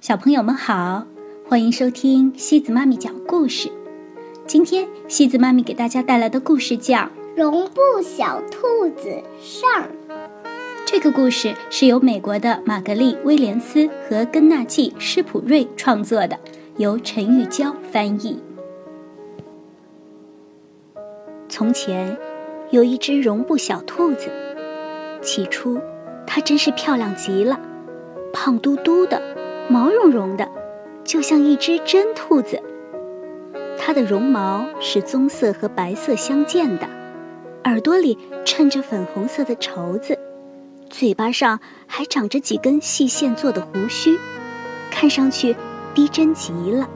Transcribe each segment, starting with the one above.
小朋友们好，欢迎收听西子妈咪讲故事。今天西子妈咪给大家带来的故事叫《绒布小兔子上》。这个故事是由美国的玛格丽·威廉斯和根纳季·施普瑞创作的，由陈玉娇翻译。从前，有一只绒布小兔子。起初，它真是漂亮极了，胖嘟嘟的，毛茸茸的，就像一只真兔子。它的绒毛是棕色和白色相间的，耳朵里衬着粉红色的绸子，嘴巴上还长着几根细线做的胡须，看上去逼真极了。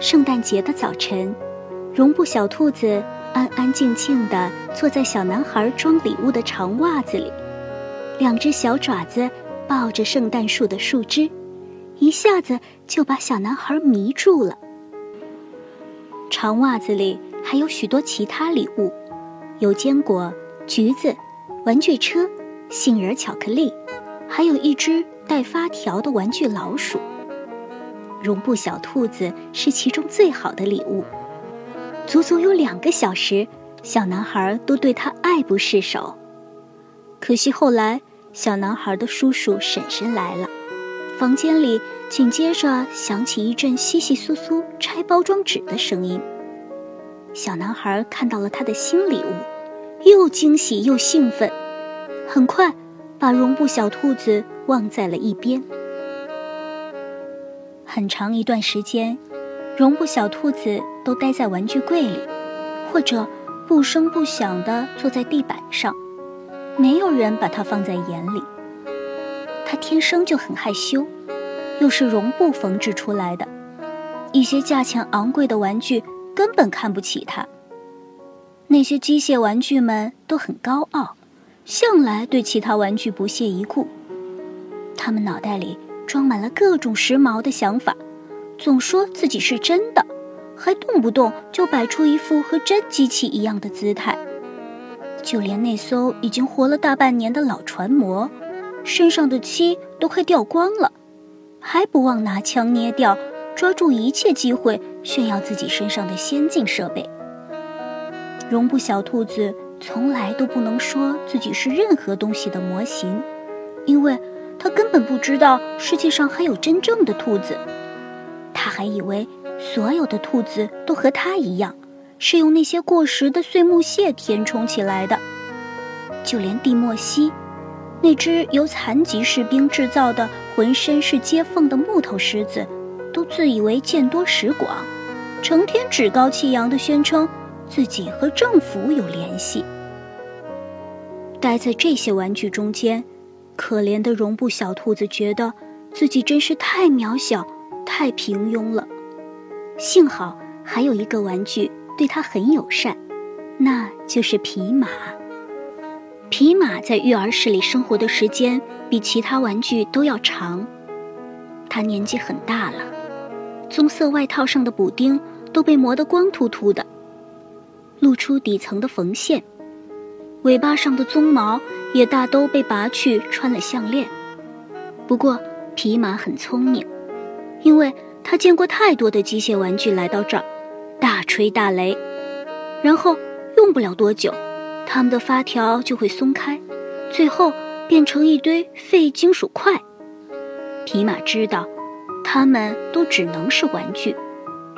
圣诞节的早晨，绒布小兔子。安安静静地坐在小男孩装礼物的长袜子里，两只小爪子抱着圣诞树的树枝，一下子就把小男孩迷住了。长袜子里还有许多其他礼物，有坚果、橘子、玩具车、杏仁巧克力，还有一只带发条的玩具老鼠。绒布小兔子是其中最好的礼物。足足有两个小时，小男孩都对他爱不释手。可惜后来，小男孩的叔叔婶婶来了，房间里紧接着响起一阵窸窸窣窣拆包装纸的声音。小男孩看到了他的新礼物，又惊喜又兴奋，很快把绒布小兔子忘在了一边。很长一段时间。绒布小兔子都待在玩具柜里，或者不声不响地坐在地板上，没有人把它放在眼里。它天生就很害羞，又是绒布缝制出来的，一些价钱昂贵的玩具根本看不起它。那些机械玩具们都很高傲，向来对其他玩具不屑一顾。他们脑袋里装满了各种时髦的想法。总说自己是真的，还动不动就摆出一副和真机器一样的姿态。就连那艘已经活了大半年的老船模，身上的漆都快掉光了，还不忘拿枪捏掉，抓住一切机会炫耀自己身上的先进设备。绒布小兔子从来都不能说自己是任何东西的模型，因为它根本不知道世界上还有真正的兔子。他还以为所有的兔子都和他一样，是用那些过时的碎木屑填充起来的。就连蒂莫西，那只由残疾士兵制造的浑身是接缝的木头狮子，都自以为见多识广，成天趾高气扬地宣称自己和政府有联系。待在这些玩具中间，可怜的绒布小兔子觉得自己真是太渺小。太平庸了，幸好还有一个玩具对他很友善，那就是皮马。皮马在育儿室里生活的时间比其他玩具都要长，他年纪很大了，棕色外套上的补丁都被磨得光秃秃的，露出底层的缝线，尾巴上的鬃毛也大都被拔去穿了项链。不过皮马很聪明。因为他见过太多的机械玩具来到这儿，吹大雷，然后用不了多久，它们的发条就会松开，最后变成一堆废金属块。皮马知道，它们都只能是玩具，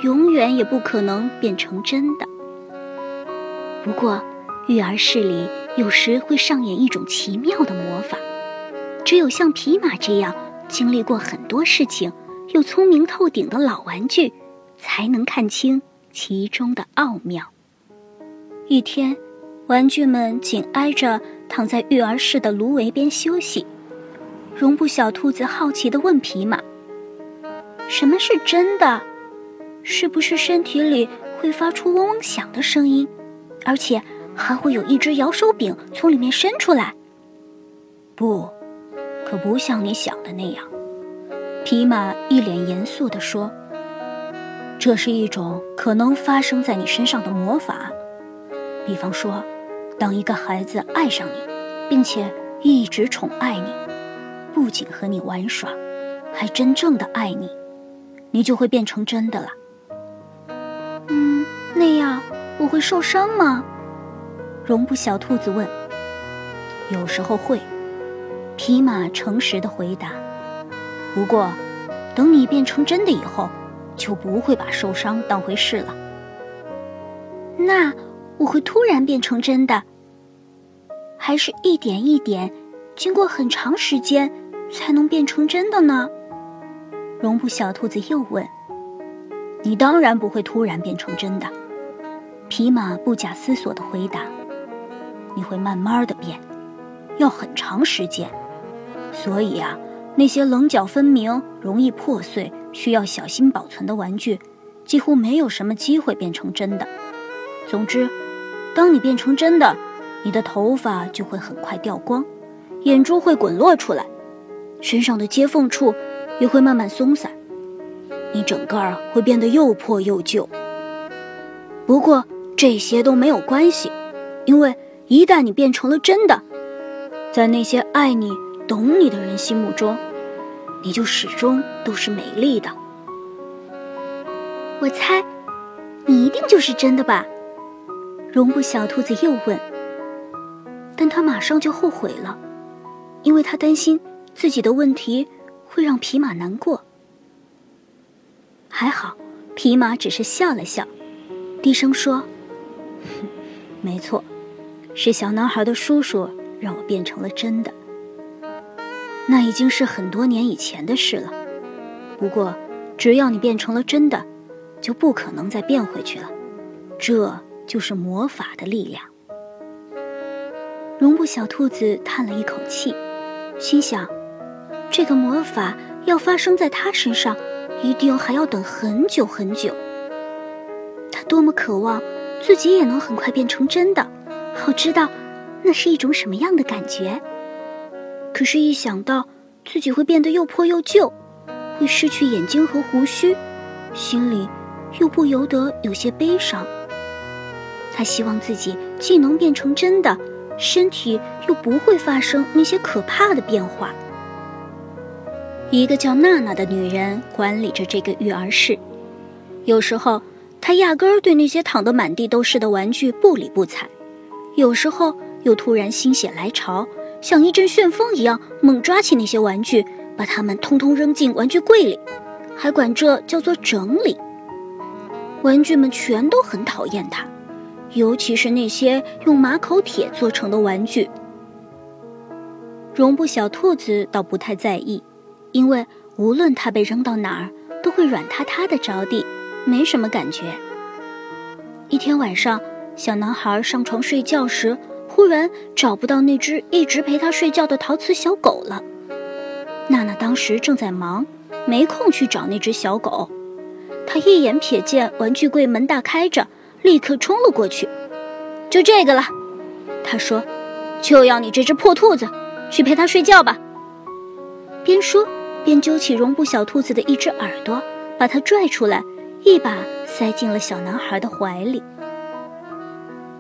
永远也不可能变成真的。不过，育儿室里有时会上演一种奇妙的魔法，只有像皮马这样经历过很多事情。又聪明透顶的老玩具，才能看清其中的奥妙。一天，玩具们紧挨着躺在育儿室的芦苇边休息。绒布小兔子好奇地问皮马：“什么是真的？是不是身体里会发出嗡嗡响的声音，而且还会有一只摇手柄从里面伸出来？”“不，可不像你想的那样。”皮马一脸严肃地说：“这是一种可能发生在你身上的魔法。比方说，当一个孩子爱上你，并且一直宠爱你，不仅和你玩耍，还真正的爱你，你就会变成真的了。嗯，那样我会受伤吗？绒布小兔子问。有时候会，皮马诚实的回答。不过，等你变成真的以后，就不会把受伤当回事了。那我会突然变成真的，还是一点一点，经过很长时间才能变成真的呢？绒布小兔子又问。你当然不会突然变成真的，皮马不假思索的回答。你会慢慢的变，要很长时间。所以啊，那些棱角分明、容易破碎、需要小心保存的玩具，几乎没有什么机会变成真的。总之，当你变成真的，你的头发就会很快掉光，眼珠会滚落出来，身上的接缝处也会慢慢松散。你整个儿会变得又破又旧。不过这些都没有关系，因为一旦你变成了真的，在那些爱你、懂你的人心目中，你就始终都是美丽的。我猜，你一定就是真的吧？绒布小兔子又问。但他马上就后悔了，因为他担心自己的问题会让皮马难过。还好，皮马只是笑了笑，低声说：“没错，是小男孩的叔叔让我变成了真的。那已经是很多年以前的事了。不过，只要你变成了真的，就不可能再变回去了。这就是魔法的力量。”绒布小兔子叹了一口气，心想：“这个魔法要发生在他身上。”一定还要等很久很久。他多么渴望自己也能很快变成真的，好知道那是一种什么样的感觉。可是，一想到自己会变得又破又旧，会失去眼睛和胡须，心里又不由得有些悲伤。他希望自己既能变成真的，身体又不会发生那些可怕的变化。一个叫娜娜的女人管理着这个育儿室，有时候她压根儿对那些躺得满地都是的玩具不理不睬，有时候又突然心血来潮，像一阵旋风一样猛抓起那些玩具，把它们通通扔进玩具柜里，还管这叫做整理。玩具们全都很讨厌她，尤其是那些用马口铁做成的玩具。绒布小兔子倒不太在意。因为无论它被扔到哪儿，都会软塌塌的着地，没什么感觉。一天晚上，小男孩上床睡觉时，忽然找不到那只一直陪他睡觉的陶瓷小狗了。娜娜当时正在忙，没空去找那只小狗。她一眼瞥见玩具柜门大开着，立刻冲了过去。就这个了，她说：“就要你这只破兔子，去陪它睡觉吧。”边说。边揪起绒布小兔子的一只耳朵，把它拽出来，一把塞进了小男孩的怀里。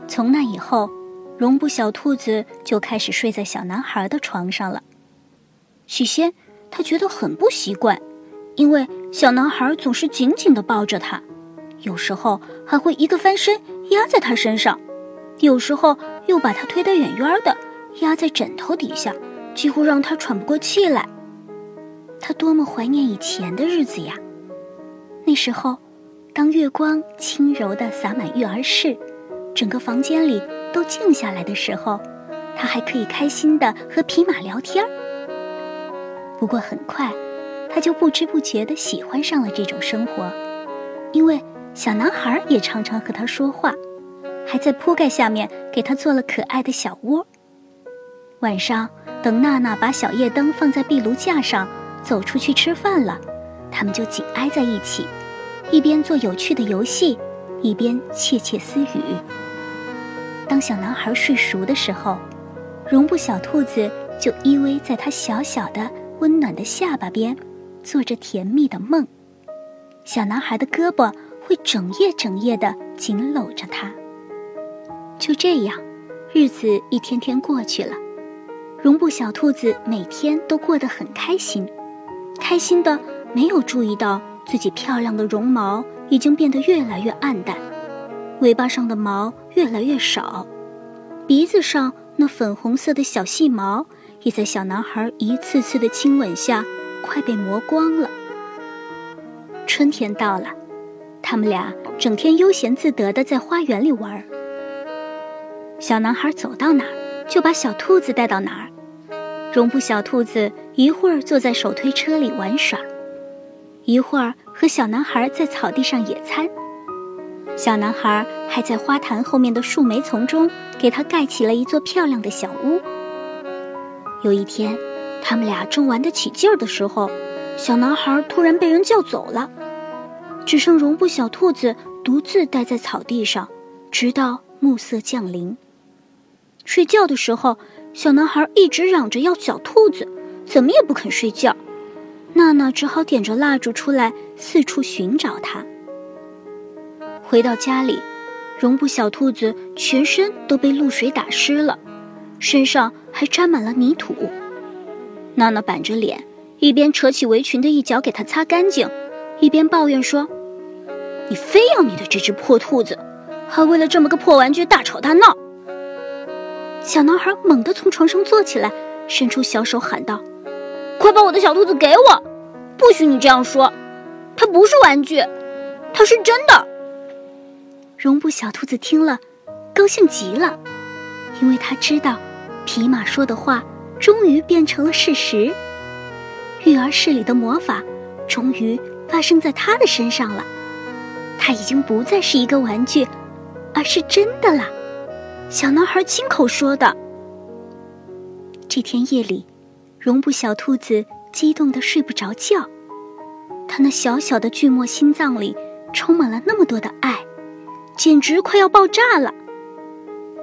从那以后，绒布小兔子就开始睡在小男孩的床上了。起先，他觉得很不习惯，因为小男孩总是紧紧地抱着他，有时候还会一个翻身压在他身上，有时候又把他推得远远的，压在枕头底下，几乎让他喘不过气来。他多么怀念以前的日子呀！那时候，当月光轻柔地洒满育儿室，整个房间里都静下来的时候，他还可以开心地和匹马聊天。不过很快，他就不知不觉地喜欢上了这种生活，因为小男孩也常常和他说话，还在铺盖下面给他做了可爱的小窝。晚上，等娜娜把小夜灯放在壁炉架上。走出去吃饭了，他们就紧挨在一起，一边做有趣的游戏，一边窃窃私语。当小男孩睡熟的时候，绒布小兔子就依偎在他小小的、温暖的下巴边，做着甜蜜的梦。小男孩的胳膊会整夜整夜地紧搂着他。就这样，日子一天天过去了。绒布小兔子每天都过得很开心，开心的没有注意到自己漂亮的绒毛已经变得越来越暗淡，尾巴上的毛越来越少，鼻子上那粉红色的小细毛也在小男孩一次次的亲吻下快被磨光了。春天到了，他们俩整天悠闲自得的在花园里玩。小男孩走到哪儿，就把小兔子带到哪儿。绒布小兔子一会儿坐在手推车里玩耍，一会儿和小男孩在草地上野餐。小男孩还在花坛后面的树莓丛中给他盖起了一座漂亮的小屋。有一天，他们俩正玩得起劲儿的时候，小男孩突然被人叫走了，只剩绒布小兔子独自待在草地上，直到暮色降临。睡觉的时候。小男孩一直嚷着要小兔子，怎么也不肯睡觉。娜娜只好点着蜡烛出来四处寻找它。回到家里，绒布小兔子全身都被露水打湿了，身上还沾满了泥土。娜娜板着脸，一边扯起围裙的一角给它擦干净，一边抱怨说：“你非要你的这只破兔子，还为了这么个破玩具大吵大闹。”小男孩猛地从床上坐起来，伸出小手喊道：“快把我的小兔子给我！不许你这样说，它不是玩具，它是真的。”绒布小兔子听了，高兴极了，因为他知道，皮马说的话终于变成了事实，育儿室里的魔法终于发生在他的身上了，他已经不再是一个玩具，而是真的了。小男孩亲口说的。这天夜里，绒布小兔子激动的睡不着觉，它那小小的巨墨心脏里充满了那么多的爱，简直快要爆炸了。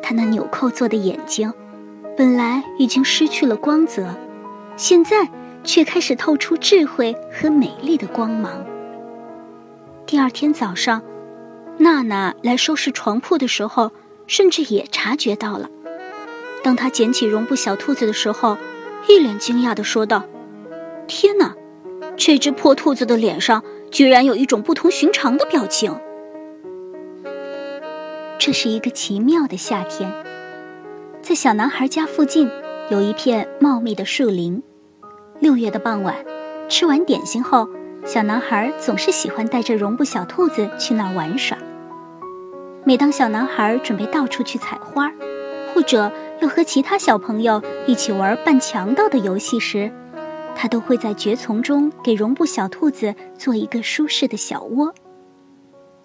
他那纽扣做的眼睛，本来已经失去了光泽，现在却开始透出智慧和美丽的光芒。第二天早上，娜娜来收拾床铺的时候。甚至也察觉到了。当她捡起绒布小兔子的时候，一脸惊讶地说道：“天哪，这只破兔子的脸上居然有一种不同寻常的表情。”这是一个奇妙的夏天，在小男孩家附近有一片茂密的树林。六月的傍晚，吃完点心后，小男孩总是喜欢带着绒布小兔子去那儿玩耍。每当小男孩准备到处去采花，或者要和其他小朋友一起玩扮强盗的游戏时，他都会在蕨丛中给绒布小兔子做一个舒适的小窝。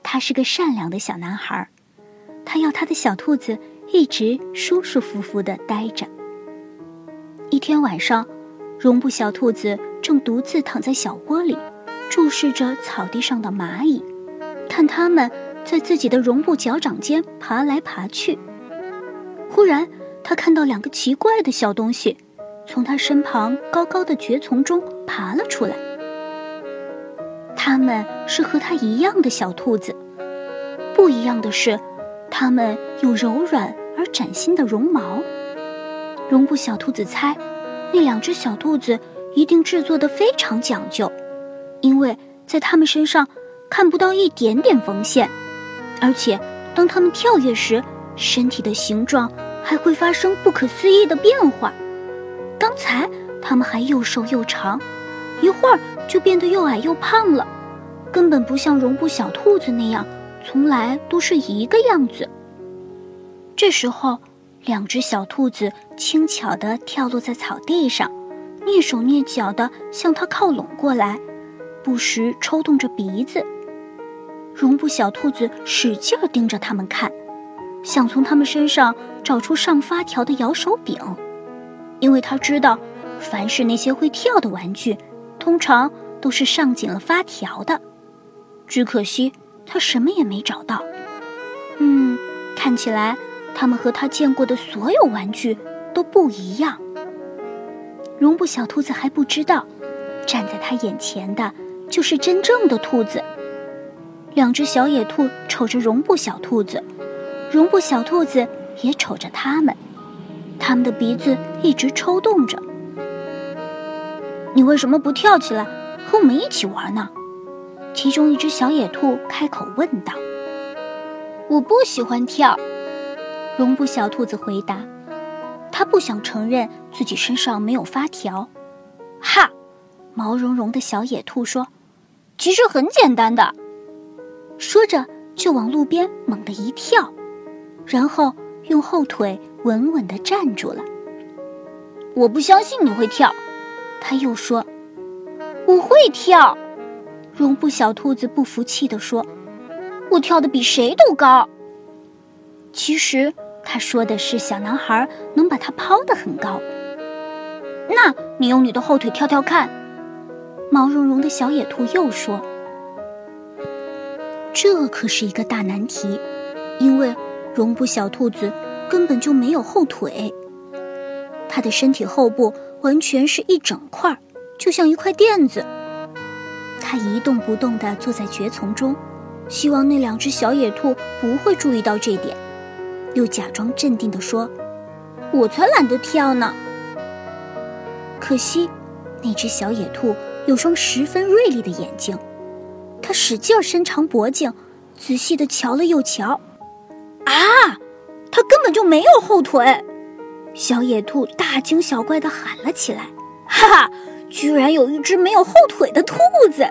他是个善良的小男孩，他要他的小兔子一直舒舒服服地待着。一天晚上，绒布小兔子正独自躺在小窝里，注视着草地上的蚂蚁，看它们。在自己的绒布脚掌间爬来爬去。忽然，他看到两个奇怪的小东西，从他身旁高高的蕨丛中爬了出来。它们是和他一样的小兔子，不一样的是，它们有柔软而崭新的绒毛。绒布小兔子猜，那两只小兔子一定制作的非常讲究，因为在它们身上看不到一点点缝线。而且，当它们跳跃时，身体的形状还会发生不可思议的变化。刚才它们还又瘦又长，一会儿就变得又矮又胖了，根本不像绒布小兔子那样，从来都是一个样子。这时候，两只小兔子轻巧地跳落在草地上，蹑手蹑脚地向它靠拢过来，不时抽动着鼻子。绒布小兔子使劲盯着它们看，想从它们身上找出上发条的摇手柄，因为它知道，凡是那些会跳的玩具，通常都是上紧了发条的。只可惜他什么也没找到。嗯，看起来他们和他见过的所有玩具都不一样。绒布小兔子还不知道，站在他眼前的就是真正的兔子。两只小野兔瞅着绒布小兔子，绒布小兔子也瞅着它们。他们的鼻子一直抽动着。你为什么不跳起来和我们一起玩呢？其中一只小野兔开口问道。“我不喜欢跳。”绒布小兔子回答。它不想承认自己身上没有发条。哈，毛茸茸的小野兔说：“其实很简单的。”说着就往路边猛地一跳，然后用后腿稳稳地站住了。我不相信你会跳，他又说：“我会跳。”绒布小兔子不服气地说：“我跳得比谁都高。”其实。他说的是小男孩能把它抛得很高。那你用你的后腿跳跳看。毛茸茸的小野兔又说：“这可是一个大难题，因为绒布小兔子根本就没有后腿，它的身体后部完全是一整块，就像一块垫子。他一动不动地坐在蕨丛中，希望那两只小野兔不会注意到这点。”又假装镇定地说：“我才懒得跳呢。”可惜，那只小野兔有双十分锐利的眼睛，它使劲伸长脖颈，仔细地瞧了又瞧。啊，它根本就没有后腿！小野兔大惊小怪地喊了起来：“哈哈，居然有一只没有后腿的兔子！”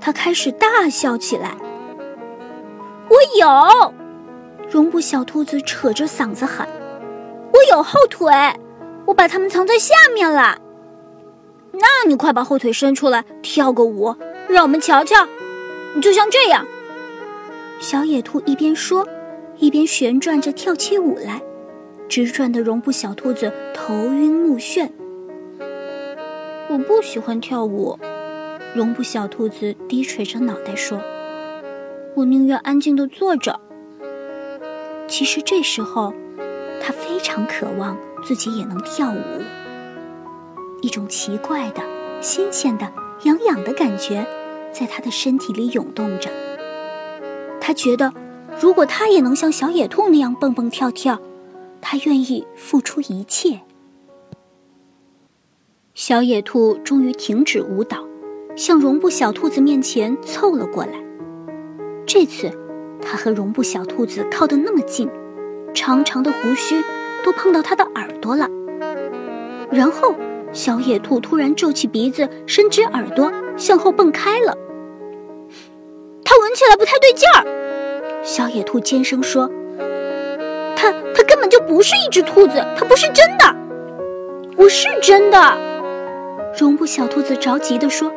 它开始大笑起来。我有。绒布小兔子扯着嗓子喊：“我有后腿，我把它们藏在下面了。那你快把后腿伸出来，跳个舞，让我们瞧瞧。就像这样。”小野兔一边说，一边旋转着跳起舞来，直转的绒布小兔子头晕目眩。不喜欢跳舞，绒布小兔子低垂着脑袋说：“我宁愿安静的坐着。”其实这时候，他非常渴望自己也能跳舞。一种奇怪的、新鲜的、痒痒的感觉在他的身体里涌动着。他觉得，如果他也能像小野兔那样蹦蹦跳跳，他愿意付出一切。小野兔终于停止舞蹈，向绒布小兔子面前凑了过来。这次。它和绒布小兔子靠得那么近，长长的胡须都碰到它的耳朵了。然后，小野兔突然皱起鼻子，伸直耳朵向后蹦开了。它闻起来不太对劲儿，小野兔尖声说：“他他根本就不是一只兔子，他不是真的。”“我是真的。”绒布小兔子着急地说：“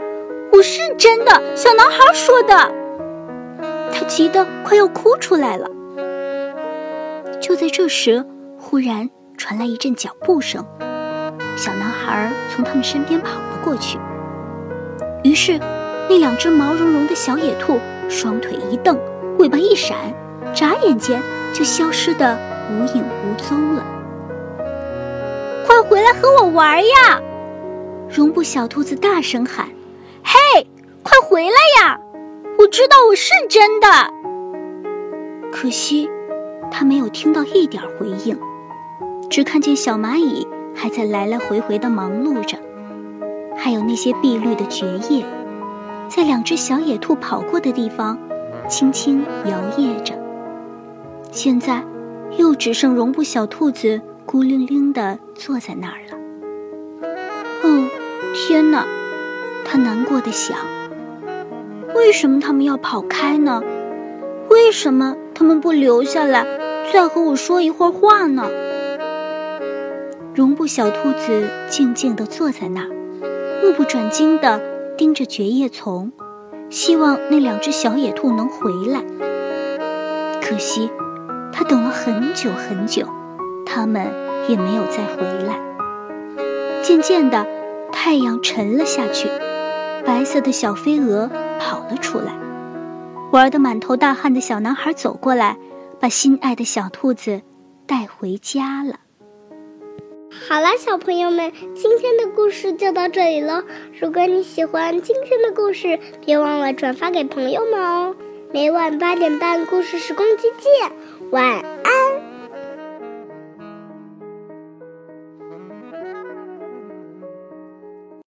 我是真的，小男孩说的。”他急得快要哭出来了。就在这时，忽然传来一阵脚步声，小男孩从他们身边跑了过去。于是，那两只毛茸茸的小野兔双腿一蹬，尾巴一闪，眨眼间就消失得无影无踪了。快回来和我玩呀！绒布小兔子大声喊：“嘿，快回来呀！”我知道我是真的，可惜他没有听到一点回应，只看见小蚂蚁还在来来回回的忙碌着，还有那些碧绿的蕨叶，在两只小野兔跑过的地方轻轻摇曳着。现在又只剩绒布小兔子孤零零地坐在那儿了。天哪！他难过的想。为什么他们要跑开呢？为什么他们不留下来，再和我说一会儿话呢？绒布小兔子静静地坐在那儿，目不转睛地盯着蕨叶丛，希望那两只小野兔能回来。可惜，他等了很久很久，他们也没有再回来。渐渐的，太阳沉了下去，白色的小飞蛾。跑了出来，玩得满头大汗的小男孩走过来，把心爱的小兔子带回家了。好了，小朋友们，今天的故事就到这里喽。如果你喜欢今天的故事，别忘了转发给朋友们哦。每晚八点半，故事时光机见，晚安。